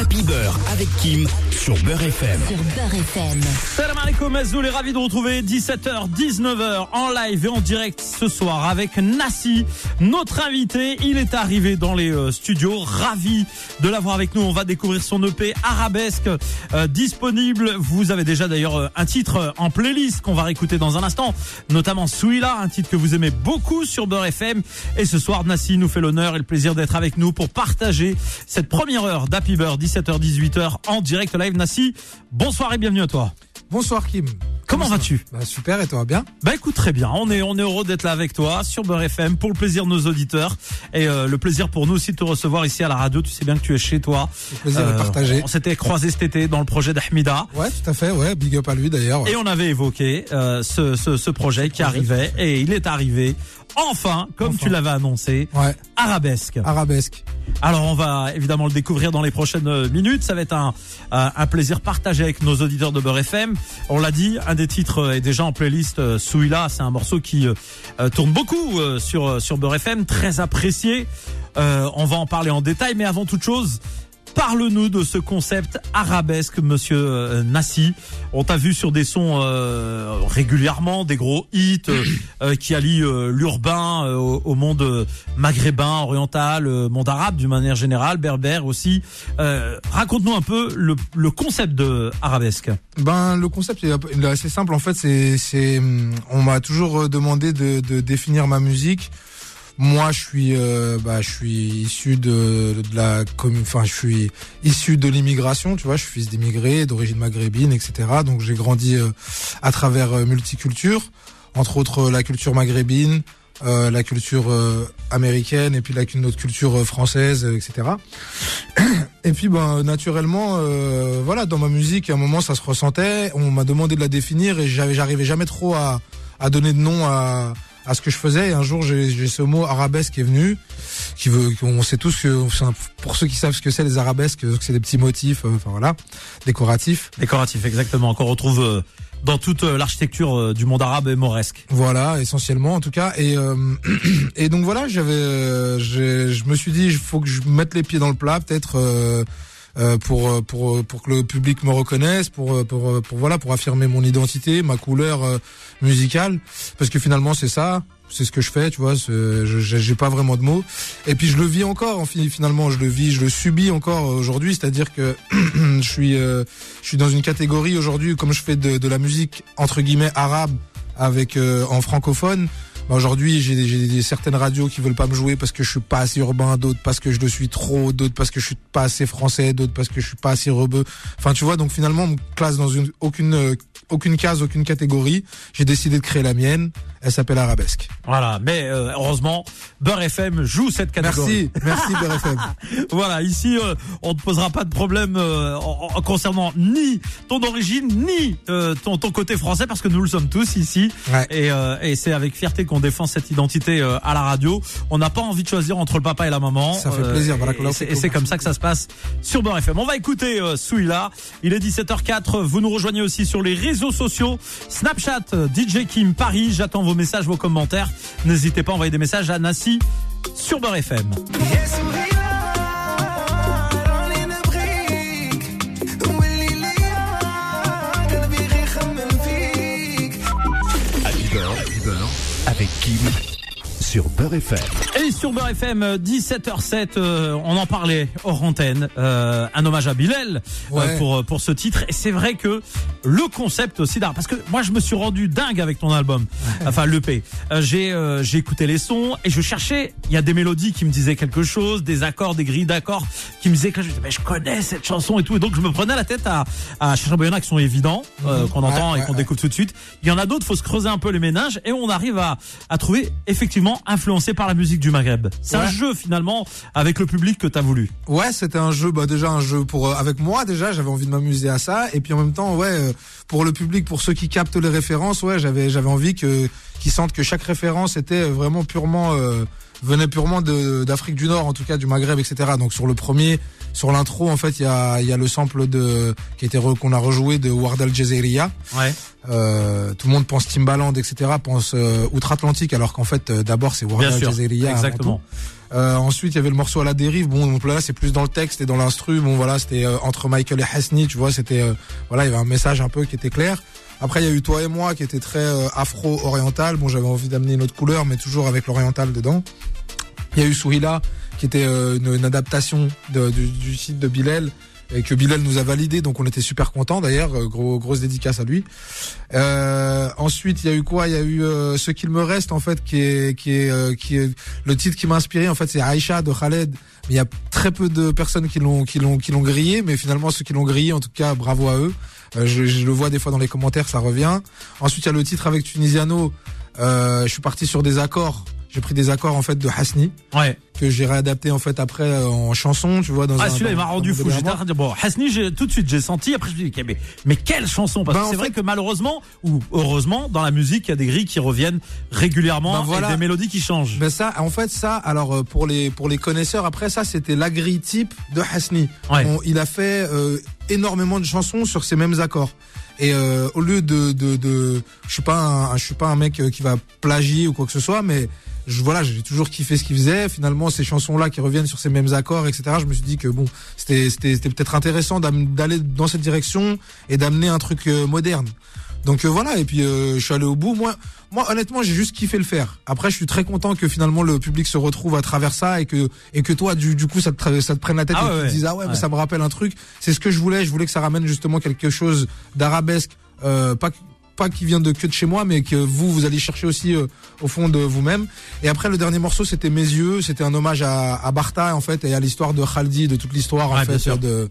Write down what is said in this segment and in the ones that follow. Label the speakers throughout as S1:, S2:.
S1: Happy Beurre avec Kim sur Beurre FM.
S2: Sur Beurre FM.
S3: Salam alaikum Azoul est ravi de retrouver 17h, 19h en live et en direct ce soir avec Nassi, notre invité. Il est arrivé dans les euh, studios, ravi de l'avoir avec nous. On va découvrir son EP Arabesque euh, disponible. Vous avez déjà d'ailleurs euh, un titre en playlist qu'on va réécouter dans un instant, notamment celui-là, un titre que vous aimez beaucoup sur Beurre FM. Et ce soir, Nassi nous fait l'honneur et le plaisir d'être avec nous pour partager cette première heure d'Happy Beurre 17h-18h en direct live. Nassi, bonsoir et bienvenue à toi.
S4: Bonsoir Kim.
S3: Comment
S4: va
S3: vas-tu
S4: bah, Super et toi bien?
S3: Bah écoute très bien, on est on est heureux d'être là avec toi sur Beurre FM pour le plaisir de nos auditeurs et euh, le plaisir pour nous aussi de te recevoir ici à la radio. Tu sais bien que tu es chez toi.
S4: Le plaisir de partager.
S3: On s'était croisés cet été dans le projet d'Ahmida.
S4: Ouais, tout à fait, ouais, big up à lui d'ailleurs. ouais.
S3: Et on avait évoqué euh, ce, ce, ce projet qui arrivait et il est arrivé enfin, comme
S4: Enfin.
S3: tu l'avais annoncé,
S4: Ouais,
S3: arabesque.
S4: arabesque.
S3: Alors on va évidemment le découvrir dans les prochaines minutes. Ça va être un, un, plaisir partagé avec nos auditeurs de Beurre FM. On l'a dit, un des titres est déjà en playlist euh, Souila. C'est un morceau qui euh, euh, tourne beaucoup sur sur Beurre FM, très apprécié. Euh, on va en parler en détail, mais avant toute chose. Parle-nous de ce concept arabesque, monsieur euh, Nassi. On t'a vu sur des sons euh, régulièrement, des gros hits euh, euh, qui allient euh, l'urbain au, au monde maghrébin, oriental, euh, monde arabe d'une manière générale, berbère aussi. Euh, Raconte-nous un peu le, le concept de arabesque.
S4: Ben le concept est assez simple en fait. C'est hum, on m'a toujours demandé de, de définir ma musique. Moi, je suis, euh, bah, je suis issu de, la commune, enfin, je suis issu de l'immigration, tu vois, je suis fils d'immigrés, d'origine maghrébine, etc. Donc, j'ai grandi euh, à travers euh, multiculture, entre autres euh, la culture maghrébine, euh, la culture américaine et puis la, notre culture française, etc. Et puis, ben, naturellement, voilà, dans ma musique, à un moment, ça se ressentait. On m'a demandé de la définir et j'arrivais jamais trop à, à donner de nom à, à ce que je faisais. Et un jour, j'ai, ce mot arabesque qui est venu, qui veut, on sait tous que, pour ceux qui savent ce que c'est les arabesques, que c'est des petits motifs, euh, enfin voilà, décoratifs.
S3: Décoratif, exactement, qu'on retrouve euh, dans toute euh, l'architecture euh, du monde arabe et mauresque.
S4: Voilà, essentiellement en tout cas. Et euh, et donc voilà, j'avais, euh, je me suis dit, il faut que je mette les pieds dans le plat, peut-être. Euh, euh, pour pour pour que le public me reconnaisse, pour pour pour voilà, pour affirmer mon identité, ma couleur euh, musicale, parce que finalement c'est ça, c'est ce que je fais, tu vois. J'ai pas vraiment de mots. Et puis je le vis encore, en fi- finalement, je le vis, je le subis encore aujourd'hui, c'est-à-dire que je suis euh, je suis dans une catégorie aujourd'hui, comme je fais de, de la musique entre guillemets arabe avec euh, en francophone. Bah, aujourd'hui, j'ai certaines radios qui veulent pas me jouer parce que je suis pas assez urbain, d'autres parce que je le suis trop, d'autres parce que je suis pas assez français, d'autres parce que je suis pas assez rebeu. Enfin, tu vois, donc finalement, on me classe dans une aucune euh, aucune case, aucune catégorie. J'ai décidé de créer la mienne. Elle s'appelle Arabesque.
S3: Voilà, mais euh, heureusement, Beurre FM joue cette catégorie.
S4: Merci, merci BRFM.
S3: Voilà, ici, euh, on ne posera pas de problème euh, en- en- concernant ni ton origine, ni euh, ton, ton côté français, parce que nous le sommes tous ici.
S4: Ouais.
S3: Et, euh, et c'est avec fierté qu'on défend cette identité euh, à la radio. On n'a pas envie de choisir entre le papa et la maman.
S4: Ça fait plaisir,
S3: et-
S4: barakallahu
S3: et c'est- comme ça que ça se passe sur Beurre FM. On va écouter euh, Souila. Il est 17h04. Vous nous rejoignez aussi sur les réseaux sociaux. Snapchat, euh, DJ Kim Paris. J'attends vos messages, vos commentaires. N'hésitez pas à envoyer des messages à Nassi sur Beurre FM.
S1: Avec Kim sur Beurre FM.
S3: Et sur Beurre FM, euh, 17h07, euh, on en parlait hors antenne, euh, un hommage à Bilal euh, pour pour ce titre. Et c'est vrai que le concept aussi d'art, parce que moi je me suis rendu dingue avec ton album, enfin l'EP. Euh, j'ai euh, j'ai écouté les sons et je cherchais, il y a des mélodies qui me disaient quelque chose, des accords, des grilles d'accords qui me disaient que je, mais je connais cette chanson et tout. Et donc je me prenais la tête à à chercher il y en a qui sont évidents, euh, qu'on
S4: Ouais,
S3: entend et qu'on découvre tout de suite. Il y en a d'autres, faut se creuser un peu les ménages et on arrive à à trouver effectivement influencé par la musique du Maghreb. C'est un jeu finalement avec le public que tu as voulu.
S4: Ouais, c'était un jeu, bah déjà un jeu pour euh, avec moi déjà, j'avais envie de m'amuser à ça, et puis en même temps, ouais, euh, pour le public, pour ceux qui captent les références, ouais, j'avais j'avais envie que qu'ils sentent que chaque référence était vraiment purement euh, venait purement d'Afrique du Nord, en tout cas du Maghreb, etc. Donc sur le premier, sur l'intro, en fait, il y a il y a le sample de qui était qu'on a rejoué de Ward Al.
S3: Ouais.
S4: Euh, tout le monde pense Timbaland, etc. Pense euh, outre-Atlantique, alors qu'en fait, euh, d'abord c'est Ward Al avant
S3: Exactement.
S4: tout. Euh, ensuite, il y avait le morceau à la dérive. Bon, donc là, c'est plus dans le texte et dans l'instru. Bon, voilà, c'était euh, entre Michael et Hasni, tu vois, c'était, euh, voilà, il y avait un message un peu qui était clair. Après, il y a eu toi et moi qui était très afro-oriental. Bon, j'avais envie d'amener une autre couleur, mais toujours avec l'oriental dedans. Il y a eu Souhila qui était une, adaptation du, du, site de Bilal et que Bilal nous a validé, donc on était super content d'ailleurs, euh, gros, grosse dédicace à lui. Euh, ensuite, il y a eu quoi? Il y a eu euh, ce qu'il me reste en fait, qui est qui est qui est le titre qui m'a inspiré en fait, c'est Aïcha de Khaled. Il y a très peu de personnes qui l'ont qui l'ont qui l'ont grillé, mais finalement ceux qui l'ont grillé, en tout cas, bravo à eux. Je, je, le vois des fois dans les commentaires, ça revient. Ensuite, il y a le titre avec Tunisiano. je suis parti sur des accords j'ai pris des accords en fait de Hasni.
S3: Ouais.
S4: Que j'ai réadapté en fait après euh, en chanson, tu vois. Dans
S3: ah celui-là il m'a rendu fou. J'étais bon Hasni, tout de suite j'ai senti. Après je me suis dit mais, mais quelle chanson? Parce que bah, c'est vrai que malheureusement ou heureusement dans la musique il y a des grilles qui reviennent régulièrement bah, et des mélodies qui changent.
S4: Ben ça, en fait ça, alors euh, pour les pour les connaisseurs après ça c'était la grille type de Hasni.
S3: Ouais.
S4: il a fait euh, énormément de chansons sur ces mêmes accords. Et euh, au lieu de, de, de, je suis pas un, je suis pas un mec qui va plagier ou quoi que ce soit, mais je, voilà, j'ai toujours kiffé ce qu'il faisait. Finalement, ces chansons-là qui reviennent sur ces mêmes accords, etc. Je me suis dit que bon, c'était c'était peut-être intéressant d'aller dans cette direction et d'amener un truc euh, moderne. Donc euh, voilà, et puis euh, je suis allé au bout. Moi, moi honnêtement, j'ai juste kiffé le faire. Après, je suis très content que finalement le public se retrouve à travers ça et que et que toi, du, du coup, ça te ça te prenne la tête
S3: ah
S4: et que tu te dises ah ouais, mais ça me rappelle un truc. C'est ce que je voulais. Je voulais que ça ramène justement quelque chose d'arabesque, euh, pas pas qui vient de que de chez moi, mais que vous, vous allez chercher aussi euh, au fond de vous-même. Et après, le dernier morceau, c'était Mes yeux. C'était un hommage à, à Bartha, en fait, et à l'histoire de Khaldi, de toute l'histoire, en fait, de,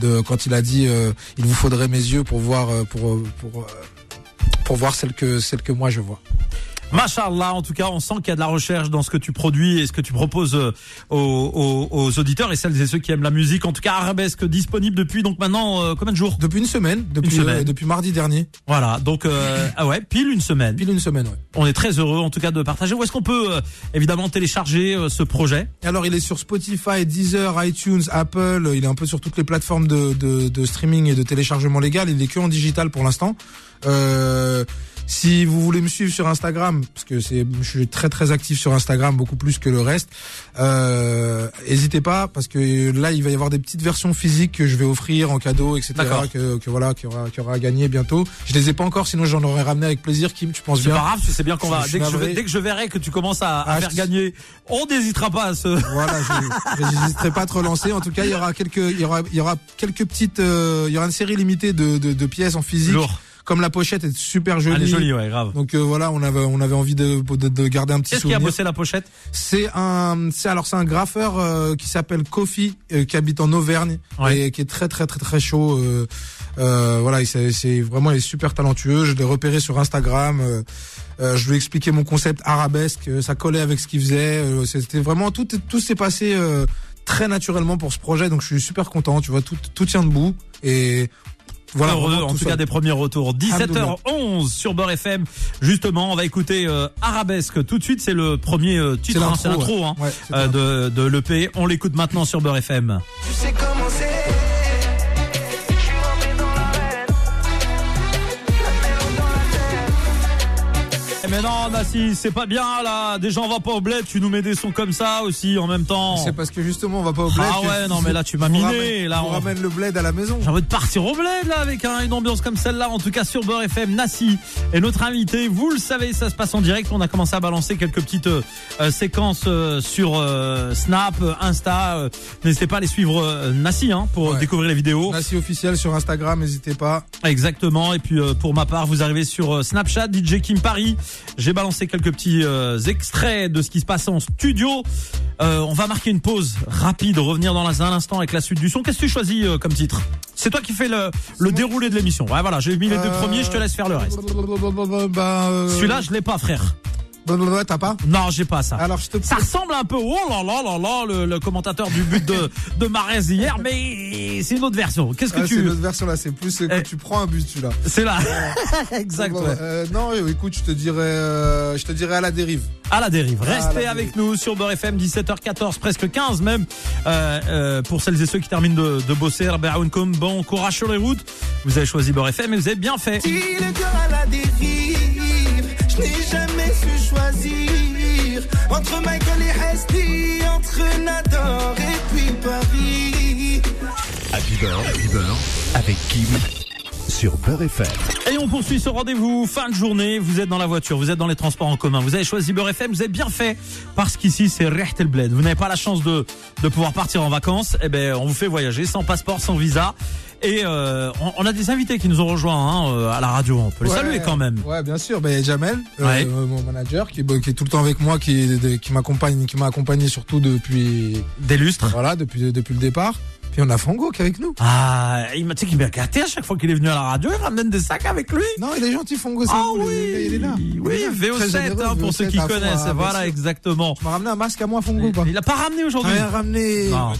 S4: de quand il a dit, euh, il vous faudrait mes yeux pour voir, euh, pour, pour, pour voir celle que, celle que moi je vois.
S3: Machallah, en tout cas, on sent qu'il y a de la recherche dans ce que tu produis et ce que tu proposes euh, aux, aux, auditeurs et celles et ceux qui aiment la musique. En tout cas, Arabesque disponible depuis donc maintenant euh, combien de jours?
S4: Depuis une semaine, depuis
S3: une semaine.
S4: Euh, depuis mardi dernier.
S3: Voilà, donc ah ouais, pile une semaine.
S4: Pile une semaine, ouais.
S3: On est très heureux en tout cas de partager. Où est-ce qu'on peut évidemment télécharger ce projet?
S4: Alors, il est sur Spotify, Deezer, iTunes, Apple. Il est un peu sur toutes les plateformes de, de, de streaming et de téléchargement légal. Il est que en digital pour l'instant. Euh, si vous voulez me suivre sur Instagram, parce que c'est, je suis très très actif sur Instagram, beaucoup plus que le reste. Euh, n'hésitez pas, parce que là il va y avoir des petites versions physiques que je vais offrir en cadeau, etc. Que, que voilà, qui aura, qui aura à gagner bientôt. Je les ai pas encore, sinon j'en aurais ramené avec plaisir. Kim, tu penses bien
S3: C'est pas grave, c'est bien qu'on va. Dès que, je, dès que, je, verrai que tu commences à, à ah, faire gagner, on n'hésitera pas à se.
S4: Voilà, je n'hésiterai pas à te relancer. En tout cas, il y aura quelques, il y aura, il y aura quelques petites, euh, il y aura une série limitée de, de, de pièces en physique.
S3: Lourd
S4: comme la pochette est super jolie. Elle
S3: est jolie, ouais, grave.
S4: Donc euh, voilà, on avait on avait envie de de, de garder un petit
S3: Qu'est-ce qui a bossé la pochette?
S4: C'est un c'est alors c'est un graffeur euh, qui s'appelle Kofi euh, qui habite en Auvergne et qui est très très très très chaud. voilà, c'est vraiment il est super talentueux. Je l'ai repéré sur Instagram. je lui ai expliqué mon concept arabesque. Ça collait avec ce qu'il faisait. C'était vraiment tout tout s'est passé très naturellement pour ce projet. Donc je suis super content. Tu vois, tout tout tient debout et
S3: voilà, en tout cas des premiers retours. 17h11 sur Beurre FM. Justement, on va écouter euh, Arabesque tout de suite. C'est le premier euh, titre, c'est l'intro hein, euh, de, de l'EP. On l'écoute maintenant sur Beurre FM. Tu sais comment mais non, Nassi, c'est pas bien là. Déjà, on va pas au bled. Tu nous mets des sons comme ça aussi en même temps.
S4: C'est parce que justement, on va pas au bled.
S3: Ah ouais, non, mais là, tu m'as miné. là,
S4: on ramène le bled à la maison.
S3: J'ai envie de partir au bled là avec une ambiance comme celle-là. En tout cas, sur Beurre FM, Nassi est notre invité. Vous le savez, ça se passe en direct. On a commencé à balancer quelques petites euh, euh, séquences euh, sur Snap, Insta. n'hésitez pas à les suivre Nassi hein, pour découvrir les vidéos.
S4: Nassi officiel sur Instagram, n'hésitez pas.
S3: Exactement. Et puis pour ma part, vous arrivez sur Snapchat, DJ Kim Paris. J'ai balancé quelques petits euh, extraits de ce qui se passe en studio. Euh, on va marquer une pause rapide, revenir dans un instant avec la suite du son. Qu'est-ce que tu choisis euh, comme titre? C'est toi qui fais le, le déroulé de l'émission. Ouais, voilà, j'ai mis les deux premiers, je te laisse faire le reste.
S4: Bah,
S3: Celui-là, je l'ai pas, frère.
S4: T'as pas
S3: Non, j'ai pas ça.
S4: Alors je te
S3: Ça ressemble un peu. Oh là là là là, le, le commentateur du but de de Marès hier, mais c'est une autre version. Qu'est-ce que tu
S4: C'est une autre version là. C'est plus quand eh. tu prends un but celui-là.
S3: C'est là. exact.
S4: Euh, non, écoute, je te dirais, euh, je te dirais à la dérive.
S3: À la dérive. Restez avec nous sur Beurre FM 17h14, presque 15 même. Euh, euh, pour celles et ceux qui terminent de, de bosser, bon courage sur les routes. Vous avez choisi Beurre FM et vous avez bien fait.
S2: Il est à la dérive, je n'ai jamais su choisir. Entre Michael et Hesty, entre Nador et puis Paris.
S1: Happy Beurre, Happy avec Kim sur Beurre FM.
S3: Et on poursuit ce rendez-vous fin de journée. Vous êtes dans la voiture, vous êtes dans les transports en commun, vous avez choisi Beurre FM, vous avez bien fait parce qu'ici c'est Recht el Bled. Vous n'avez pas la chance de, de pouvoir partir en vacances. Eh ben, on vous fait voyager sans passeport, sans visa. Et euh, on, on a des invités qui nous ont rejoints hein, euh, à la radio. On peut les
S4: Ouais,
S3: saluer quand même.
S4: Ouais, bien sûr. Ben Jamel, euh,
S3: Ouais.
S4: euh, mon manager, qui, qui est tout le temps avec moi, qui, qui m'accompagne, qui m'a accompagné surtout depuis,
S3: Des lustres.
S4: voilà, depuis depuis le départ. Puis on a Fango qui est avec nous.
S3: Ah, il m'a, tu sais qu'il m'a gâté à chaque fois qu'il est venu à la radio. Il ramène des sacs avec lui.
S4: Non, il est gentil, c'est
S3: Ah
S4: cool,
S3: oui,
S4: il est- il est là.
S3: oui,
S4: Il est là. Très
S3: VO7
S4: généreux,
S3: hein, pour ceux qui
S4: VO7 à fond,
S3: connaissent.
S4: bien
S3: voilà, exactement.
S4: Tu m'as ramené un masque à moi, Fango, ou pas
S3: Il a pas ramené aujourd'hui.
S4: Rien ramené.
S3: Non.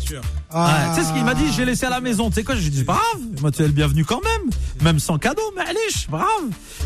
S4: Ah.
S3: Ouais, tu sais ce qu'il m'a dit, j'ai laissé à la maison. Tu sais quoi, j'ai dit, c'est pas grave. Moi, tu es le bienvenu quand même. Même sans cadeau, mais allez, brave.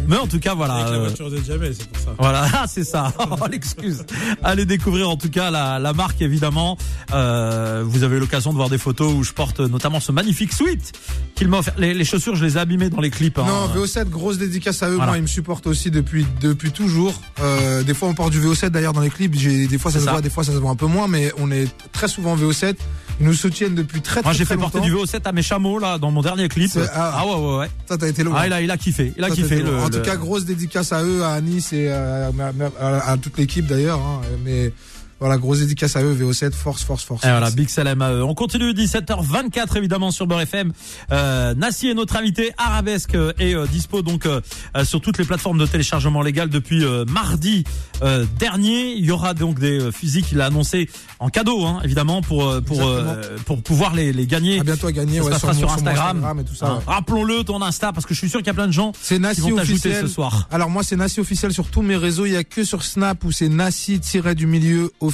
S3: Mais en tout cas, voilà.
S5: Avec la
S3: euh,
S5: voiture de Jamel, c'est pour ça.
S3: Voilà, ah, c'est ça. Oh, l'excuse. Allez découvrir en tout cas la, la marque évidemment. Euh, vous avez l'occasion de voir des photos où je porte notamment ce magnifique sweat qu'il m'a offert. Les, les chaussures, je les ai abîmées dans les clips. hein.
S4: Non, VO7, grosse dédicace à eux.
S3: Voilà.
S4: Moi, ils me supportent aussi depuis depuis toujours. Euh, des fois, on porte du VO7 d'ailleurs dans les clips. Des fois ça se
S3: ça.
S4: voit, des fois ça se voit un peu moins, mais on est très souvent VO7. Ils nous soutiennent depuis très très
S3: Moi, j'ai fait porter du VO7 à mes chameaux là dans mon dernier clip.
S4: Ah.
S3: Ah, ouais, ouais, ouais.
S4: Ça, t'as été loin.
S3: Ah, il a, il a kiffé. Il a
S4: Ça,
S3: kiffé. Le,
S4: en
S3: le-
S4: tout cas, grosse dédicace à eux, à Anis et à, à- à toute l'équipe d'ailleurs. hein. Mais voilà, grosse dédicace à eux, VO7, force, force, force.
S3: Et voilà, Big Salam à eux. On continue 17h24 évidemment sur Beurre FM. Euh, Nassi est notre invité. Arabesque euh, est euh, dispo donc euh, euh, sur toutes les plateformes de téléchargement légal depuis euh, mardi euh, dernier. Il y aura donc des euh, fusils qu'il a annoncé en cadeau, hein, évidemment, pour euh, pour euh, pour pouvoir les, les gagner.
S4: À bientôt à gagner
S3: Ça se
S4: ouais, mon-
S3: sur Instagram.
S4: et tout ça.
S3: Hein,
S4: ouais.
S3: Rappelons-le ton Insta parce que je suis sûr qu'il y a plein de gens
S4: C'est
S3: qui vont t'ajouter ce soir.
S4: Alors moi c'est Nassi officiel sur tous mes réseaux, il y a que sur Snap où c'est Nassi tiré du milieu officiel.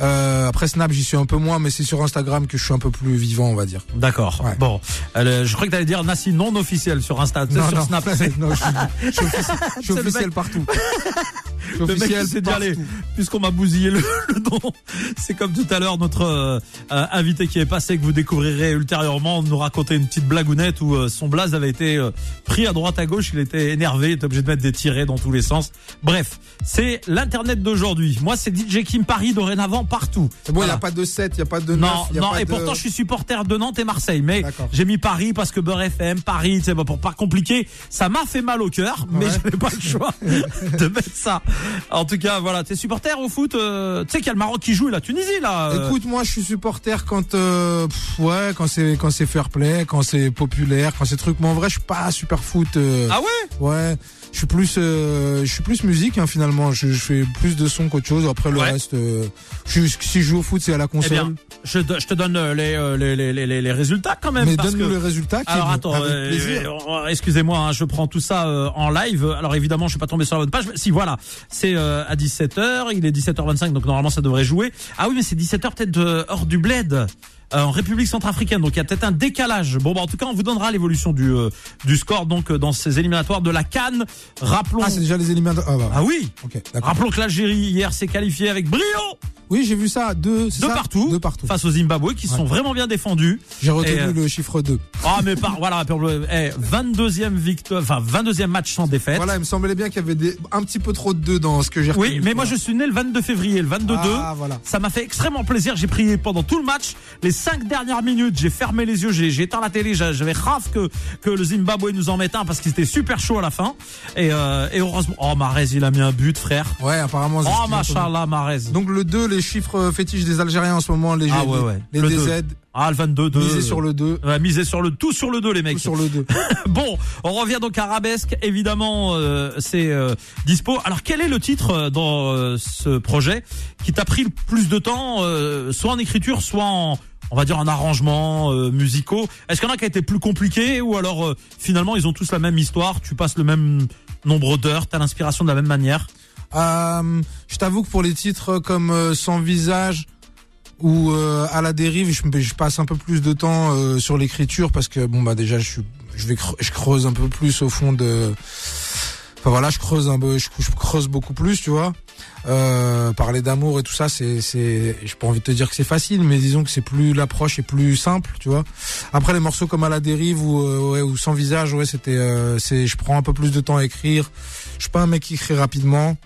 S4: Euh, après Snap j'y suis un peu moins mais c'est sur Instagram que je suis un peu plus vivant on va dire.
S3: D'accord.
S4: Ouais.
S3: Bon, Euh, je crois que tu allais dire Nassi non officiel sur Insta, sais, sur Snap.
S4: non, je suis, je suis officiel, je suis officiel
S3: mec-
S4: partout. Je suis
S3: Le mec
S4: officiel
S3: qui s'est dit,
S4: partout.
S3: allez, puisqu'on m'a bousillé le, le c'est comme tout à l'heure notre euh, euh, invité qui est passé, que vous découvrirez ultérieurement, nous racontait une petite blagounette où euh, son blaze avait été euh, pris à droite à gauche, il était énervé, il était obligé de mettre des tirets dans tous les sens. Bref, c'est l'internet d'aujourd'hui. Moi, c'est DJ Kim Paris dorénavant partout.
S4: C'est bon, il n'y a pas de 7, il n'y a pas de 9.
S3: Non,
S4: il y a
S3: non,
S4: pas
S3: et
S4: de-
S3: pourtant je suis supporter de Nantes et Marseille, mais j'ai mis Paris parce que Beurre FM, Paris, bon, pour pas compliquer, ça m'a fait mal au cœur, mais
S4: Ouais.
S3: j'avais pas le choix de mettre ça. En tout cas, voilà, t'es supporter au foot, euh, tu sais qu'il y a le Maroc qui joue et la Tunisie là. euh.
S4: Écoute, moi, je suis supporter quand, euh, pff, ouais, quand c'est, quand c'est fair play, quand c'est populaire, quand c'est truc. Mais en vrai, je suis pas super foot. euh,
S3: Ah ouais?
S4: Ouais, je suis plus, euh, je suis plus musique hein, finalement. Je, je fais plus de son qu'autre chose. Après le
S3: Ouais.
S4: reste, euh, je, si je joue au foot, c'est à la
S3: Eh
S4: console.
S3: bien, je, te- je te donne euh, les, euh, les, les, les, les résultats quand même.
S4: mais donne-nous
S3: que...
S4: les résultats.
S3: Alors attends, euh, euh, excusez-moi, hein, je prends tout ça euh, en live. Alors évidemment, je suis pas tombé sur la bonne page. mais Si voilà, c'est euh, à 17h, il est 17h25, donc normalement ça devrait jouer. Ah oui, mais c'est 17h peut-être hors du bled. Euh, en République centrafricaine, donc il y a peut-être un décalage. Bon, bah, en tout cas, on vous donnera l'évolution du euh, du score donc euh, dans ces éliminatoires de la Cannes. Rappelons.
S4: Ah, c'est déjà les éliminatoires. Ah, bah,
S3: Ah oui.
S4: ok, d'accord.
S3: Rappelons que l'Algérie hier s'est qualifiée avec brio
S4: Oui, j'ai vu ça. Deux,
S3: de partout,
S4: De partout.
S3: face au Zimbabwe qui se sont vraiment bien défendus.
S4: J'ai retenu
S3: Et, euh,
S4: le chiffre 2.
S3: Ah mais par voilà, eh, 22e victoire, enfin 22e match sans défaite.
S4: Voilà, il me semblait bien qu'il y avait des, un petit peu trop de 2 dans ce que j'ai retenu.
S3: Oui, mais moi je suis né le 22 février, le 22-2.
S4: Ah, voilà.
S3: Ça m'a fait extrêmement plaisir. J'ai prié pendant tout le match. Les cinq dernières minutes, j'ai fermé les yeux, j'ai éteint la télé. j'a- J'avais raf que que le Zimbabwe nous en mette un parce qu'il était super chaud à la fin. Et, euh, et heureusement, oh Marez, il a mis un but, frère.
S4: Ouais, apparemment.
S3: Oh machallah, Marez.
S4: Donc le 2, les chiffres fétiches des Algériens en ce moment, les,
S3: Ah ouais, ouais.
S4: les
S3: Le
S4: DZ,
S3: Ah le 22-2.
S4: misez sur le 2,
S3: Ouais, miser sur le tout sur le 2 les mecs.
S4: tout sur le 2.
S3: Bon, on revient donc à Arabesque. Évidemment, euh, c'est euh, dispo. Alors, quel est le titre euh, dans euh, ce projet qui t'a pris le plus de temps, euh, soit en écriture, soit en, on va dire, en arrangement euh, musicaux Est-ce qu'il y en a qui a été plus compliqué ou alors euh, finalement ils ont tous la même histoire Tu passes le même nombre d'heures, t'as l'inspiration de la même manière?
S4: Euh, je t'avoue que pour les titres comme euh, Sans visage ou À la dérive, je, je passe un peu plus de temps sur l'écriture parce que bon bah déjà je je vais je creuse un peu plus au fond de. Enfin voilà, je creuse un peu, je, creuse beaucoup plus, tu vois. Euh, parler d'amour et tout ça, c'est, c'est, j'ai pas envie de te dire que c'est facile, mais disons que c'est plus l'approche est plus simple, tu vois. Après les morceaux comme à la dérive ou euh, ou sans visage, ouais, c'était, euh, c'est, je prends un peu plus de temps à écrire. Je suis pas un mec qui écrit rapidement.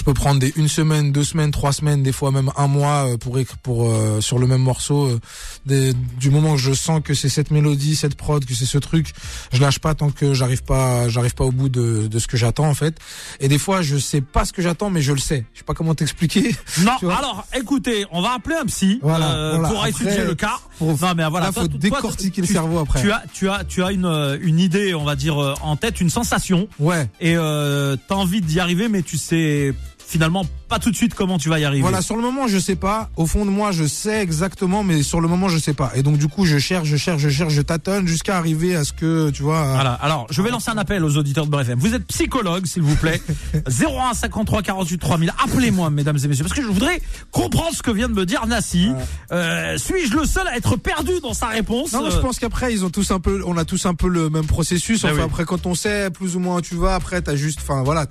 S4: Je peux prendre des une semaine, deux semaines, trois semaines, des fois même un mois euh, pour écrire pour euh, sur le même morceau. euh, des- du moment que je sens que c'est cette mélodie, cette prod, que c'est ce truc, je lâche pas tant que j'arrive pas, j'arrive pas au bout de, de ce que j'attends en fait. Et des fois, je sais pas ce que j'attends, mais je le sais. Je sais pas comment t'expliquer.
S3: Non, alors écoutez, on va appeler un psy
S4: Voilà,
S3: euh,
S4: voilà.
S3: pour étudier le cas.
S4: faut-
S3: non mais voilà,
S4: Là,
S3: toi,
S4: faut
S3: toi,
S4: décortiquer le
S3: tu-
S4: cerveau après.
S3: Tu as, tu as, tu as une euh, une idée, on va dire en tête, une sensation,
S4: Ouais.
S3: et euh, t'as envie d'y arriver, mais tu sais finalement pas tout de suite comment tu vas y arriver.
S4: Voilà, sur le moment, je sais pas. Au fond de moi, je sais exactement, mais sur le moment, je sais pas. Et donc, du coup, je cherche, je cherche, je cherche, je tâtonne jusqu'à arriver à ce que, tu vois.
S3: Voilà. Alors, je vais lancer un appel aux auditeurs de Beurre FM. Vous êtes psychologue, s'il vous plaît. 01 53 48 3000. Appelez-moi, mesdames et messieurs, parce que je voudrais comprendre ce que vient de me dire Nassi. Euh, Suis-je le seul à être perdu dans sa réponse?
S4: Non, mais je pense qu'après, ils ont tous un peu, on a tous un peu le même processus.
S3: Ah
S4: Enfin,
S3: oui.
S4: après, quand on sait plus ou moins où tu vas, après, t'as juste, enfin, voilà,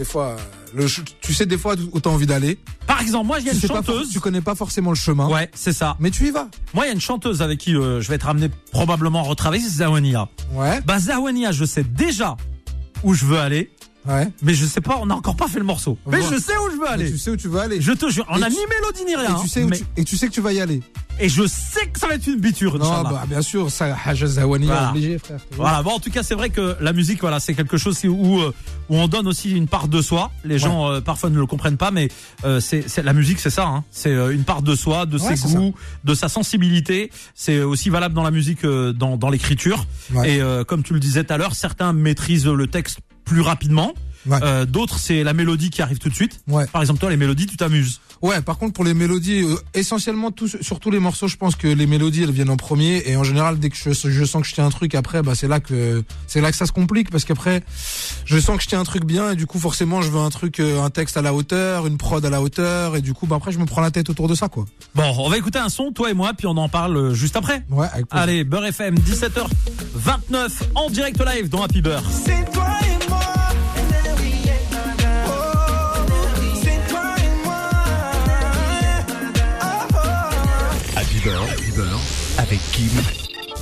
S4: des fois, le, tu sais des fois où t'as envie d'aller.
S3: Par exemple, moi, il y a
S4: Tu
S3: une
S4: pas,
S3: chanteuse.
S4: tu connais pas forcément le chemin.
S3: Ouais, c'est ça.
S4: Mais tu y vas.
S3: Moi, il y a une chanteuse avec qui euh, je vais être amené probablement à retravailler, c'est Zawania.
S4: Ouais.
S3: Bah, Zawania, je sais déjà où je veux aller,
S4: Ouais.
S3: mais je sais pas, on n'a encore pas fait le morceau. Mais je sais où je veux
S4: Mais
S3: aller.
S4: tu sais où tu vas aller.
S3: Je te jure, on
S4: Et
S3: n'a ni mélodie ni
S4: et
S3: rien.
S4: tu sais où
S3: mais-
S4: tu, et tu sais que tu vas y aller.
S3: et je sais que ça va être une biture,
S4: Non, bah, bien sûr, ça, Zawani,
S3: Voilà.
S4: obligé, frère.
S3: Voilà. Bon, en tout cas, c'est vrai que la musique, voilà, c'est quelque chose où euh, où on donne aussi une part de soi. Les gens euh, parfois ne le comprennent pas, mais euh, c'est la musique, c'est ça. Hein. C'est euh, une part de soi, de ses goûts, de sa sensibilité. C'est aussi valable dans la musique, euh, dans dans l'écriture.
S4: Ouais.
S3: Et euh, comme tu le disais tout à l'heure, certains maîtrisent le texte plus rapidement.
S4: Ouais.
S3: Euh, D'autres, c'est la mélodie qui arrive tout de suite.
S4: Ouais.
S3: Par exemple, toi, les mélodies, tu t'amuses.
S4: Ouais, par contre pour les mélodies, euh, essentiellement tous, sur tous les morceaux, je pense que les mélodies elles viennent en premier et en général dès que je, je sens que je tiens un truc après, bah c'est là que c'est là que ça se complique parce qu'après je sens que je tiens un truc bien et du coup forcément je veux un truc, euh, un texte à la hauteur, une prod à la hauteur et du coup bah après je me prends la tête autour de ça quoi.
S3: Bon, on va écouter un son, toi et moi, puis on en parle juste après.
S4: Ouais, avec plaisir.
S3: Allez, Beurre FM, 17h29 en direct live dans Happy Beurre.
S2: C'est toi
S1: avec Kim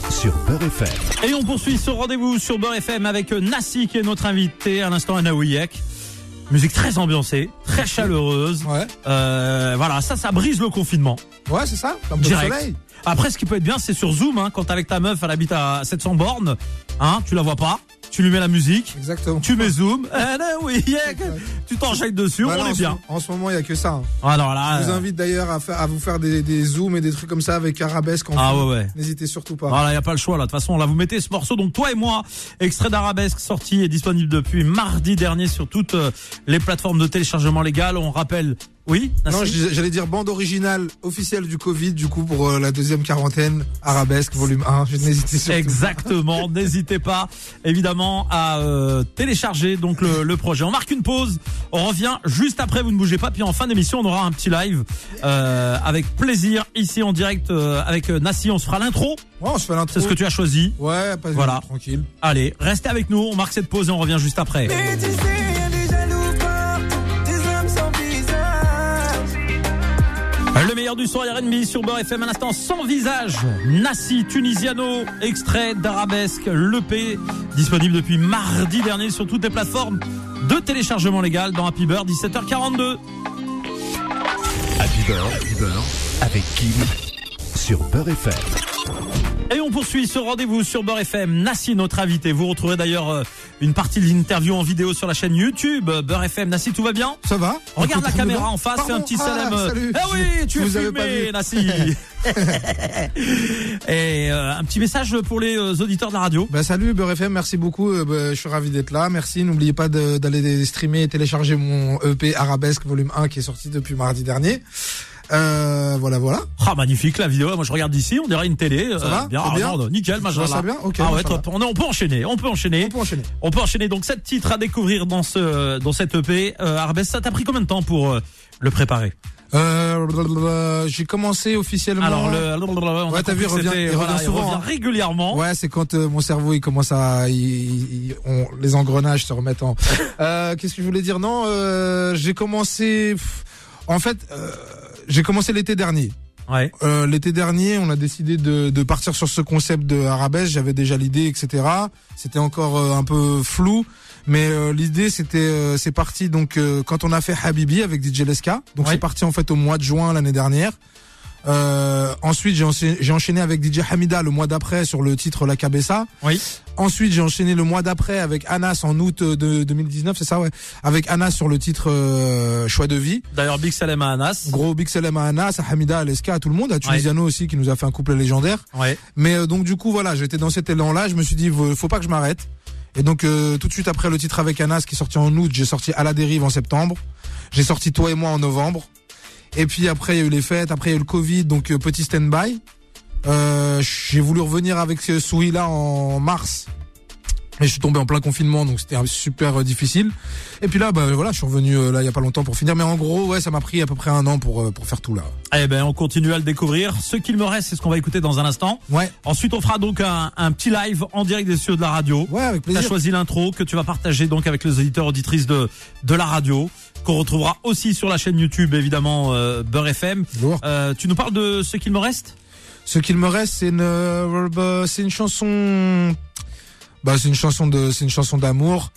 S1: sur Beurre FM.
S3: Et on poursuit ce rendez-vous sur Beurre FM avec Nassi qui est notre invité à l'instant Anna Ouiek. Musique très ambiancée, très chaleureuse.
S4: Ouais,
S3: Euh, voilà, ça, ça brise le confinement.
S4: ouais c'est ça. Un peu de
S3: Direct.
S4: soleil.
S3: Après, ce qui peut être bien, c'est sur Zoom, hein, quand avec ta meuf, elle habite à 700 bornes, hein, tu la vois pas, tu lui mets la musique,
S4: Exactement.
S3: tu mets Zoom, Anna Ouiek, tu t'enchaînes dessus,
S4: Bah
S3: on
S4: là, en
S3: est
S4: ce-
S3: bien.
S4: En ce moment il y a que ça. hein.
S3: Alors là,
S4: Je vous
S3: euh,
S4: invite d'ailleurs à, vous faire des, des zooms et des trucs comme ça avec arabesque en
S3: ah ouais ouais.
S4: N'hésitez surtout pas.
S3: Voilà, il y a pas le choix là. De toute façon, là vous mettez ce morceau. Donc toi et moi, extrait d'arabesque sorti et disponible depuis mardi dernier sur toutes euh, les plateformes de téléchargement légal. On rappelle. Oui.
S4: Non,
S3: Nassim
S4: j'allais dire bande originale officielle du Covid, du coup, pour euh, la deuxième quarantaine, Arabesque, volume 1. Je n'hésitez surtout pas.
S3: Exactement. N'hésitez pas, évidemment, à euh, télécharger donc le, le projet. On marque une pause. On revient juste après. Vous ne bougez pas. Puis en fin d'émission, on aura un petit live euh, avec plaisir ici en direct euh, avec Nassi. On se fera l'intro.
S4: Ouais, on se fait l'intro.
S3: C'est ce que tu as choisi.
S4: Ouais, pas
S3: Voilà.
S4: tranquille.
S3: Allez, restez avec nous. On marque cette pause et on revient juste après. Le meilleur du son R&B sur Beurre FM à l'instant sans visage. Nassi Tunisiano, extrait d'Arabesque, l'EP, disponible depuis mardi dernier sur toutes les plateformes de téléchargement légal dans Happy Beurre, 17h42.
S1: Happy Beurre, Happy Beurre, avec Kim sur Beurre FM.
S3: Et on poursuit ce rendez-vous sur Beurre FM. Nassi, notre invité. Vous retrouverez d'ailleurs euh, une partie de l'interview en vidéo sur la chaîne YouTube. euh, Beurre FM. Nassi, tout va bien?
S4: Ça va
S3: Regarde la caméra en face,
S4: Pardon
S3: fais un petit
S4: Ah,
S3: salam. euh,
S4: salut.
S3: Ah oui, tu es filmé. Nassi. Et euh, un petit message pour les auditeurs de la radio.
S4: Bah salut Beurre FM, merci beaucoup. euh, bah, je suis ravi d'être là. Merci. N'oubliez pas d'aller streamer et télécharger mon EP Arabesque volume 1 qui est sorti depuis mardi dernier. Euh, voilà, voilà.
S3: Ah magnifique la vidéo. Moi je regarde d'ici, on dirait une télé. euh,
S4: va
S3: bien, ah,
S4: bien
S3: non, nickel,
S4: vois ça bien Ok,
S3: Ah ouais, top. On, on peut enchaîner, on peut enchaîner.
S4: On peut enchaîner.
S3: On peut enchaîner. Donc sept titres à découvrir dans ce dans cette EP. Euh, Arbès, ça t'a pris combien de temps pour euh, le préparer
S4: Euh, j'ai commencé officiellement.
S3: Alors le, on
S4: Ouais, t'as vu, il revient-
S3: c'était-
S4: il
S3: voilà,
S4: revient souvent, hein.
S3: régulièrement.
S4: Ouais, c'est quand euh, mon cerveau il commence à, il, il- on- les engrenages se remettent en. Euh, Qu'est-ce que je voulais dire? Non, euh, j'ai commencé. En fait, euh, j'ai commencé l'été dernier.
S3: Ouais.
S4: Euh, l'été dernier, on a décidé de, de partir sur ce concept de arabesque. J'avais déjà l'idée, etc. C'était encore euh, un peu flou, Mais euh, l'idée c'était euh, c'est parti donc euh, quand on a fait Habibi avec DJ Leska. Donc
S3: Ouais.
S4: c'est parti en fait au mois de juin l'année dernière. Euh, ensuite j'ai enchaîné, enchaîné avec DJ Hamida le mois d'après sur le titre La Cabessa.
S3: Oui.
S4: Ensuite j'ai enchaîné le mois d'après avec Anas en août euh, de 2019 c'est ça ouais. Avec Anas sur le titre euh, Choix de vie.
S3: D'ailleurs, Big Salem à Anas.
S4: Gros big salam à Anas, à Hamida, à Leska, à tout le monde, à Tunisiano aussi qui nous a fait un couplet légendaire.
S3: Ouais.
S4: Mais euh, donc du coup voilà, j'étais dans cet élan-là, je me suis dit faut faut pas que je m'arrête. Et donc euh, tout de suite après le titre avec Anas qui est sorti en août, j'ai sorti À la dérive en septembre. J'ai sorti Toi et moi en novembre. Et puis après il y a eu les fêtes, après il y a eu le Covid, donc euh, petit stand-by. Euh, j'ai voulu revenir avec ce Souhila en mars. Et je suis tombé en plein confinement, donc c'était super euh, difficile. Et puis là, bah voilà, je suis revenu euh, là il y a pas longtemps pour finir. Mais en gros, ouais, ça m'a pris à peu près un an pour euh, pour faire tout là.
S3: Eh ben, on continue à le découvrir. Ce qu'il me reste, c'est ce qu'on va écouter dans un instant.
S4: Ouais,
S3: Ensuite, on fera donc un, un petit live en direct des studios de la radio.
S4: ouais, avec
S3: Tu as
S4: plaisir.
S3: choisi l'intro que tu vas partager donc avec les auditeurs auditrices de de la radio qu'on retrouvera aussi sur la chaîne YouTube évidemment euh, Beurre FM. Euh, tu nous parles de ce qu'il me reste?
S4: Ce qu'il me reste, c'est une, euh, bah, c'est une chanson. Bah, c'est une chanson de, c'est une chanson d'amour.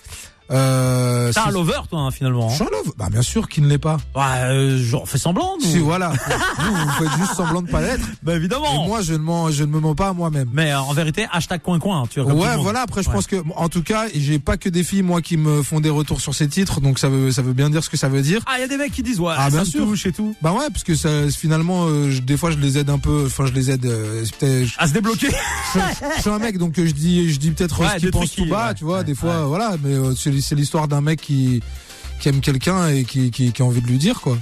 S4: Euh,
S3: T'es un lover toi hein, finalement.
S4: Je
S3: Hein
S4: suis un love. Bah, bien sûr, qui ne l'est pas.
S3: ouais, euh, genre fais semblant. nous.
S4: Si, voilà. vous, vous faites juste semblant de pas l'être.
S3: Bah évidemment.
S4: Et moi, je ne mens, je ne me mens pas à moi-même.
S3: Mais euh, en vérité hashtag coin coin. Tu vois,
S4: Ouais, voilà. Après, je
S3: Ouais.
S4: pense que, en tout cas, j'ai pas que des filles, moi, qui me font des retours sur ces titres, donc ça veut, ça veut bien dire ce que ça veut dire.
S3: Ah, il y a des mecs qui disent ouais,
S4: Ah,
S3: ça
S4: bien
S3: me
S4: sûr.
S3: touche et tout.
S4: Bah ouais, parce que ça, finalement, euh, je- des fois, je les aide un peu. Enfin, je les aide. euh, je,
S3: À se débloquer.
S4: je suis un mec, donc euh, je dis, je dis peut-être
S3: Ouais,
S4: ce
S3: des
S4: qu'il pense
S3: trucs qui-
S4: tout bas, tu vois. des fois, voilà. Mais c'est l'histoire d'un mec qui qui aime quelqu'un et qui, qui qui a envie de lui dire quoi.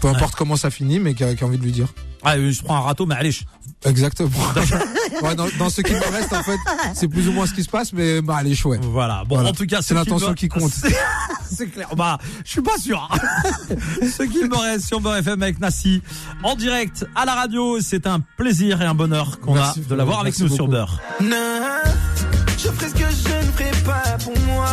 S4: Peu importe comment ça finit, mais qui a, qui a envie de lui dire.
S3: Ah, euh, je prends un râteau, mais allez.
S4: Exactement. Ouais, dans, dans ce qui me reste, en fait, c'est plus ou moins ce qui se passe, mais bah allez, chouette.
S3: Voilà. Bon,
S4: Voilà.
S3: en tout cas,
S4: C'est
S3: ce
S4: l'intention
S3: me-
S4: qui compte.
S3: C'est- C'est clair. Bah, je suis pas sûr. ce qu'il me reste sur Beurre FM avec Nassi en direct à la radio, c'est un plaisir et un bonheur qu'on a de l'avoir avec nous sur. Beurre.
S2: Non, je ferai ce que je ne ferai pas pour moi.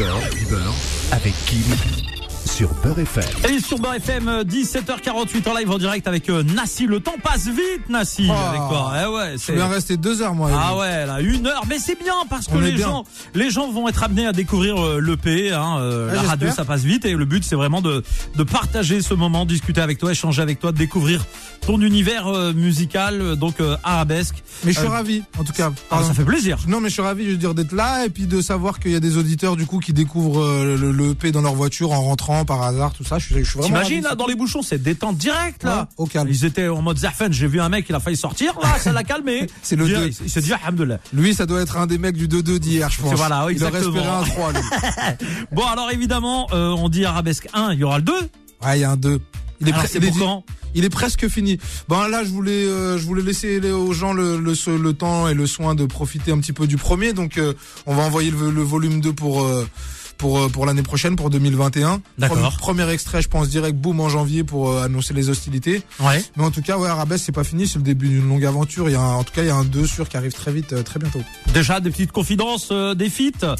S1: Happy Beurre, avec Kim sur Beurre FM.
S3: Et sur Beurre FM, euh, 17h48 en live en direct avec euh, Nassi. Le temps passe vite, Nassi,
S4: Oh.
S3: avec toi. Eh ouais, c'est.
S4: bien resté deux heures, moi.
S3: Ah ouais, là, une heure, mais c'est bien parce que
S4: On
S3: les gens, les gens vont être amenés à découvrir euh, l'EP. Hein, euh,
S4: Ouais,
S3: la radio, ça passe vite et le but, c'est vraiment de de partager ce moment, discuter avec toi, échanger avec toi, de découvrir ton univers euh, musical, euh, donc euh, arabesque.
S4: Mais je suis
S3: Euh,
S4: ravi, en tout cas.
S3: Ah,
S4: Pardon.
S3: ça fait plaisir.
S4: Non, mais je suis ravi, je veux dire, d'être là et puis de savoir qu'il y a des auditeurs du coup qui découvrent euh, le, le EP dans leur voiture en rentrant par hasard, tout ça. Je suis, je suis vraiment.
S3: T'imagines là dans les bouchons, c'est détente directe là.
S4: Ouais, au calme.
S3: Ils étaient en mode Zahfen, j'ai vu un mec, il a failli sortir, là, ça l'a calmé.
S4: C'est le
S3: Il-
S4: deux.
S3: Il s'est dit, alhamdoulilah.
S4: Lui, ça doit être un des mecs du 2-2 d'hier, je pense.
S3: Voilà, oui,
S4: Il aurait espéré un 3, lui.
S3: Bon, alors évidemment, euh, on dit arabesque 1, il y aura le 2.
S4: Ouais, il y a un 2. Il est,
S3: Alors
S4: il est il est presque fini. Bon, là, je voulais, euh, je voulais laisser aux gens le, le, temps et le soin de profiter un petit peu du premier. Donc, euh, on va envoyer le, le volume 2 pour, euh, pour, euh, pour l'année prochaine, pour 2021.
S3: D'accord.
S4: Premier, premier extrait, je pense, direct, boum, en janvier pour euh, annoncer les hostilités.
S3: Ouais.
S4: Mais en tout cas, ouais, Arabesque, c'est pas fini, c'est le début d'une longue aventure. Il y a un- en tout cas, il y a un 2 sûr qui arrive très vite, euh, très bientôt.
S3: Déjà des petites confidences, des feats.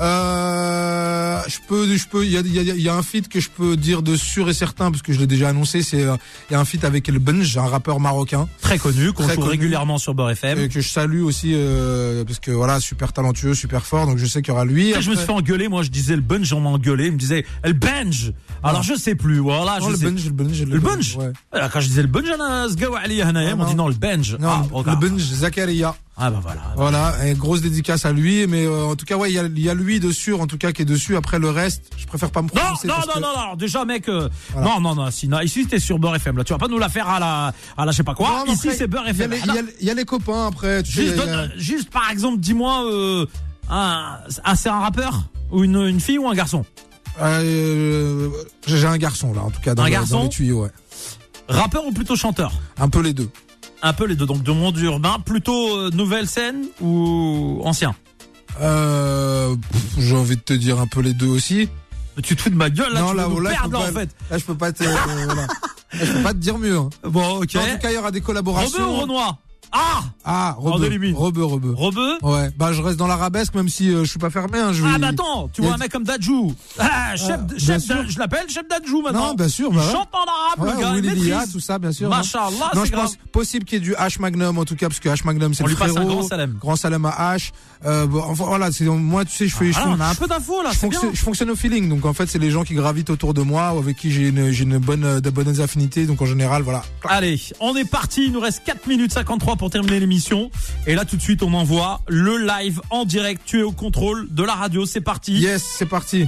S4: Euh, je peux, je peux, il y a, y, a, y a un feat que je peux dire de sûr et certain parce que je l'ai déjà annoncé. C'est, euh, il y a un feat avec El Benj, un rappeur marocain,
S3: Très connu, qu'on joue
S4: connu.
S3: régulièrement sur Beurre FM.
S4: et que je salue aussi euh, parce que voilà, super talentueux, super fort. Donc je sais qu'il y aura lui.
S3: Après, je me suis fait engueuler, moi je disais le bunch, on m'a engueulé, il me disait le bench. Alors je sais plus, voilà,
S4: non,
S3: je
S4: le
S3: sais.
S4: Benj, le Benj,
S3: Le bench
S4: ouais.
S3: Alors, Quand je disais le bunch, on se gawa ali hanaïa,
S4: Ah,
S3: on dit
S4: non.
S3: le bench.
S4: Non,
S3: ah,
S4: le
S3: regarde.
S4: Benj, Zakaria.
S3: Ah bah voilà.
S4: Voilà, et grosse dédicace à lui. Mais euh, en tout cas, ouais, il y a, il y a lui dessus, en tout cas, qui est dessus. Après le reste, je préfère pas me
S3: Non,
S4: prononcer.
S3: non, non,
S4: que-
S3: non, non, déjà mec, euh,
S4: Voilà.
S3: non, non, non, si, non, ici t'es sur Beurre FM, là, tu vas pas nous la faire à la, à la je sais pas quoi,
S4: Non,
S3: ici c'est Beurre FM. Ah,
S4: il y
S3: non.
S4: y a les copains après. Tu
S3: Juste,
S4: a-
S3: euh, juste par exemple, dis-moi, euh, un, un- c'est un rappeur ou une, une fille ou un garçon?
S4: J'ai un garçon là, en tout cas dans,
S3: Un
S4: le-
S3: garçon?
S4: dans les tuyaux, ouais.
S3: Rappeur ou plutôt chanteur?
S4: Un peu les deux.
S3: Un peu les deux, donc de monde urbain, plutôt euh, nouvelle scène ou ancien?
S4: Euh, j'ai envie de te dire un peu les deux aussi.
S3: Mais Tu te fous de ma gueule là,
S4: Non,
S3: tu
S4: là,
S3: veux
S4: là,
S3: perdre là
S4: pas-
S3: en fait.
S4: Là, je peux pas te, euh, voilà. Là, je peux pas te dire mieux. hein.
S3: Bon, ok.
S4: En tout cas, il y aura des collaborations.
S3: ou Renoir Ah
S4: Ah, rebeu, rebeu, rebeu.
S3: Rebeu
S4: Ouais, bah je reste dans l'arabesque même si euh, je suis pas fermé. Hein, je.
S3: Ah bah attends, tu vois un mec comme Dadjou. Ah, chef,
S4: Ah,
S3: chef. Da- je l'appelle chef Dadjou maintenant.
S4: Non, bien sûr, bah
S3: chante en arabe,
S4: Ouais,
S3: le gars, il
S4: Willy Lia,
S3: maîtrise.
S4: tout ça, bien sûr.
S3: Machallah,
S4: non,
S3: c'est
S4: je
S3: grave.
S4: pense possible qu'il y ait du H Magnum en tout cas, parce que H Magnum c'est le
S3: lui passe un
S4: frérot.
S3: grand salam.
S4: Grand salam à H. Euh, bon, enfin voilà, moi tu sais, je fais, je,
S3: Ah,
S4: fais-
S3: on a un peu d'infos là,
S4: je fonctionne, je fonctionne au feeling, donc en fait c'est les gens qui gravitent autour de moi, ou avec qui j'ai une, j'ai une bonne, euh, de bonnes affinités, donc en général voilà.
S3: Allez, on est parti. Il nous reste 4 minutes 53 pour terminer l'émission. Et là, tout de suite, on envoie le live en direct. Tu es au contrôle de la radio. C'est parti.
S4: Yes, c'est parti.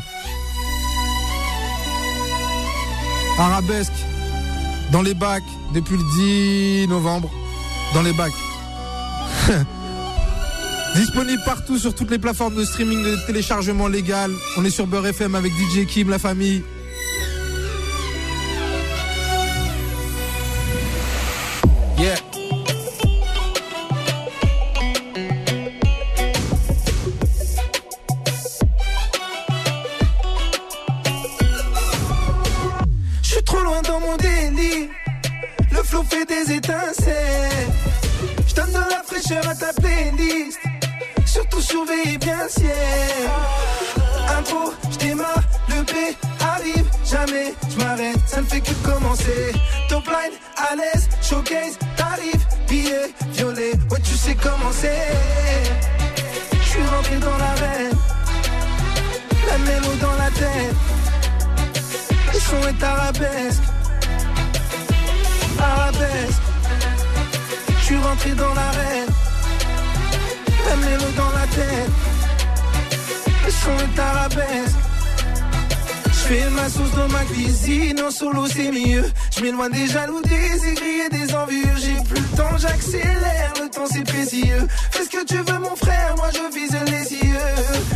S4: Arabesque dans les bacs depuis le 10 novembre. Dans les bacs. Disponible partout sur toutes les plateformes de streaming de téléchargement légal. On est sur Beurre FM avec DJ Kim, la famille.
S2: Commencer. Top line, à l'aise, showcase, t'arrives, billet, violet, ouais tu sais comment c'est. Je suis rentré dans l'arène, la mélo dans la tête. Le son est arabesque. Arabesque. Je suis rentré dans l'arène. La mélo dans la tête. Le son est arabesque. Fais ma sauce dans ma cuisine, en solo c'est mieux. Je m'éloigne des jaloux, des aigris et des envieux. J'ai plus le temps, j'accélère, le temps c'est précieux. Fais ce que tu veux, mon frère, moi je vise les yeux.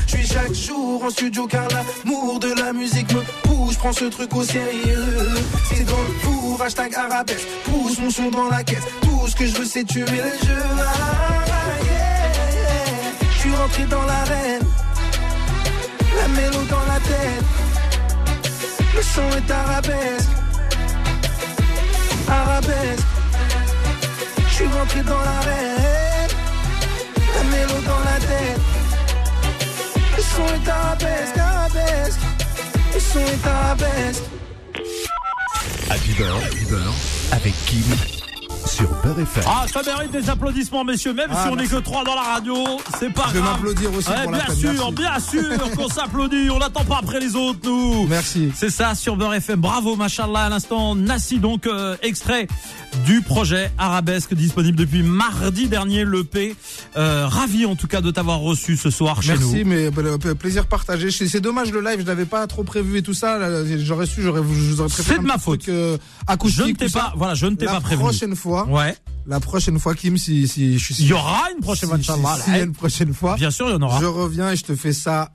S2: Je suis chaque jour en studio car l'amour de la musique me pousse. Prends ce truc au sérieux. C'est dans le four, hashtag arabesque. Pousse mon son dans la caisse. Tout ce que je veux, c'est tuer le jeu. Ah, yeah. Je suis rentré dans l'arène. La mélo dans la tête. Le son est.
S1: Happy Happy avec Kim sur Beurre FM.
S3: Ah, ça mérite des applaudissements, messieurs. Même
S4: Ah,
S3: si on n'est que trois dans la radio, c'est pas
S4: Je vais
S3: grave.
S4: m'applaudir aussi
S3: Ouais,
S4: pour la
S3: bien
S4: peine,
S3: sûr, bien sûr qu'on s'applaudit. On n'attend pas après les autres, nous.
S4: Merci.
S3: C'est ça sur Beurre FM. Bravo, machallah. À l'instant, Nassi, donc, euh, extrait du projet Arabesque disponible depuis mardi dernier, l'EP. Euh, ravi, en tout cas, de t'avoir reçu ce soir chez
S4: Merci,
S3: nous.
S4: mais bah, le plaisir partagé. C'est dommage le live, je l'avais pas trop prévu et tout ça. J'aurais su, j'aurais, je vous aurais.
S3: C'est de ma faute.
S4: euh,
S3: Je ne t'ai pas, voilà, je ne t'ai
S4: La
S3: pas prévenu.
S4: prochaine fois,
S3: Ouais.
S4: la prochaine fois, Kim, si, si je suis
S3: Il y aura une prochaine
S4: si, si- a une prochaine fois,
S3: Bien sûr, il y en aura.
S4: je reviens et je te fais ça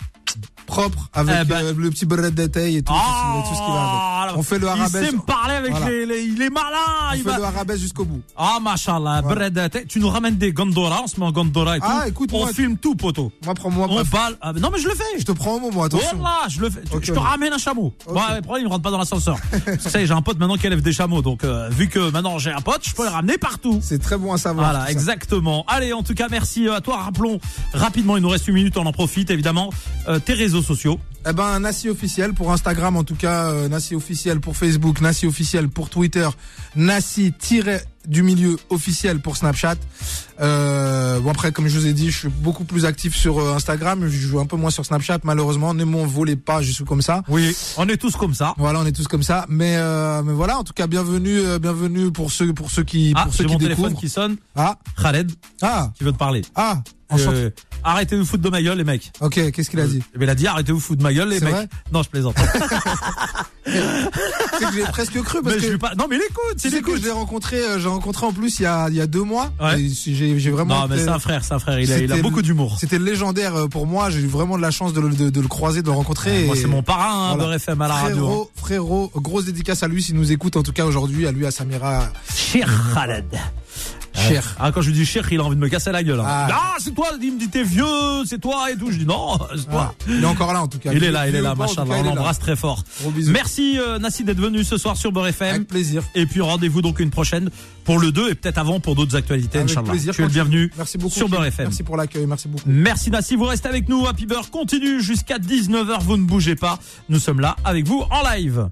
S4: propre avec
S3: Eh ben.
S4: euh, le petit bonnet de détail et tout, tout ce qui va
S3: Ah,
S4: avec. On fait le
S3: Il
S4: arabesque.
S3: sait me parler avec
S4: Voilà.
S3: les, les- il est malin.
S4: On
S3: il
S4: fait
S3: va-
S4: le arabesque jusqu'au bout.
S3: Ah, machallah. Bredette. Tu nous ramènes des Gondora, on se met en Gondora et tout.
S4: Ah, écoute,
S3: on
S4: moi-
S3: filme tout, poteau.
S4: Moi, prends-moi.
S3: On balle. Ah, non, mais je le fais.
S4: Je te prends au moment, attention.
S3: Je le fais. Je te ramène un chameau.
S4: Ok.
S3: Ouais, le problème, il rentre pas dans l'ascenseur. Y est, j'ai un pote maintenant qui élève des chameaux. Donc, euh, vu que maintenant j'ai un pote, je peux le ramener partout.
S4: C'est très bon à savoir.
S3: Voilà, exactement. Allez, en tout cas, merci à toi. Rappelons rapidement, il nous reste une minute, on en profite évidemment. Euh, tes réseaux sociaux.
S4: Eh ben, Nassi officiel pour Instagram, en tout cas, euh, Nassi officiel pour Facebook, Nassi officiel pour Twitter, Nassi tiré du milieu officiel pour Snapchat. Euh, bon après, comme je vous ai dit, je suis beaucoup plus actif sur euh, Instagram, je joue un peu moins sur Snapchat, malheureusement. Ne m'en volez pas, je suis comme ça.
S3: Oui, on est tous comme ça.
S4: Voilà, on est tous comme ça. Mais euh, mais voilà, en tout cas, bienvenue, euh, bienvenue pour ceux pour ceux qui
S3: Ah,
S4: pour
S3: j'ai
S4: ceux qui
S3: mon téléphone qui sonne.
S4: Ah
S3: Khaled,
S4: ah
S3: qui veut te parler.
S4: ah. enchanté.
S3: Euh, arrêtez de vous foutre de ma gueule, les mecs.
S4: Ok, qu'est-ce qu'il a dit
S3: Eh ben, il a dit arrêtez de vous foutre de ma gueule, les
S4: C'est
S3: mecs. non, je plaisante.
S4: C'est que j'ai presque cru parce
S3: mais je
S4: que
S3: lui pas. Non, mais il écoute,
S4: Tu
S3: il
S4: sais que
S3: écoute.
S4: je l'ai rencontré, euh, j'ai rencontré en plus il y a, il y a deux mois.
S3: Ouais.
S4: Et J'ai vraiment.
S3: Non, mais c'est un frère, c'est un frère. Il a, il a
S4: C'était
S3: beaucoup d'humour.
S4: C'était légendaire euh, pour moi. J'ai eu vraiment de la chance de le, de, de le croiser, de le rencontrer.
S3: Moi,
S4: et-
S3: c'est mon parrain, hein,
S4: Voilà.
S3: Beurre FM à la radio.
S4: Frérot, frérot, grosse dédicace à lui s'il nous écoute en tout cas aujourd'hui, à lui, à Samira.
S3: Cher Khaled.
S4: Cher.
S3: Ah, quand je lui dis cher, il a envie de me casser la gueule. hein.
S4: Ah.
S3: Ah, c'est toi, il me dit t'es vieux, c'est toi et tout. Je dis non, c'est toi.
S4: Ah, il est encore là en tout cas.
S3: Il est là, il est là,
S4: pas,
S3: machin.
S4: cas,
S3: On l'embrasse très fort.
S4: Gros bisous.
S3: Merci euh, Nassi d'être venu ce soir sur Beurre FM.
S4: Avec plaisir.
S3: Et puis rendez-vous donc une prochaine pour le 2 et peut-être avant pour d'autres actualités,
S4: Avec
S3: Inch'Allah.
S4: plaisir.
S3: Tu es le bienvenu
S4: Merci beaucoup.
S3: sur Beurre. FM.
S4: Merci pour l'accueil. Merci beaucoup.
S3: Merci Nassi, vous restez avec nous. Happy Beurre continue jusqu'à 19h, vous ne bougez pas. Nous sommes là avec vous en live.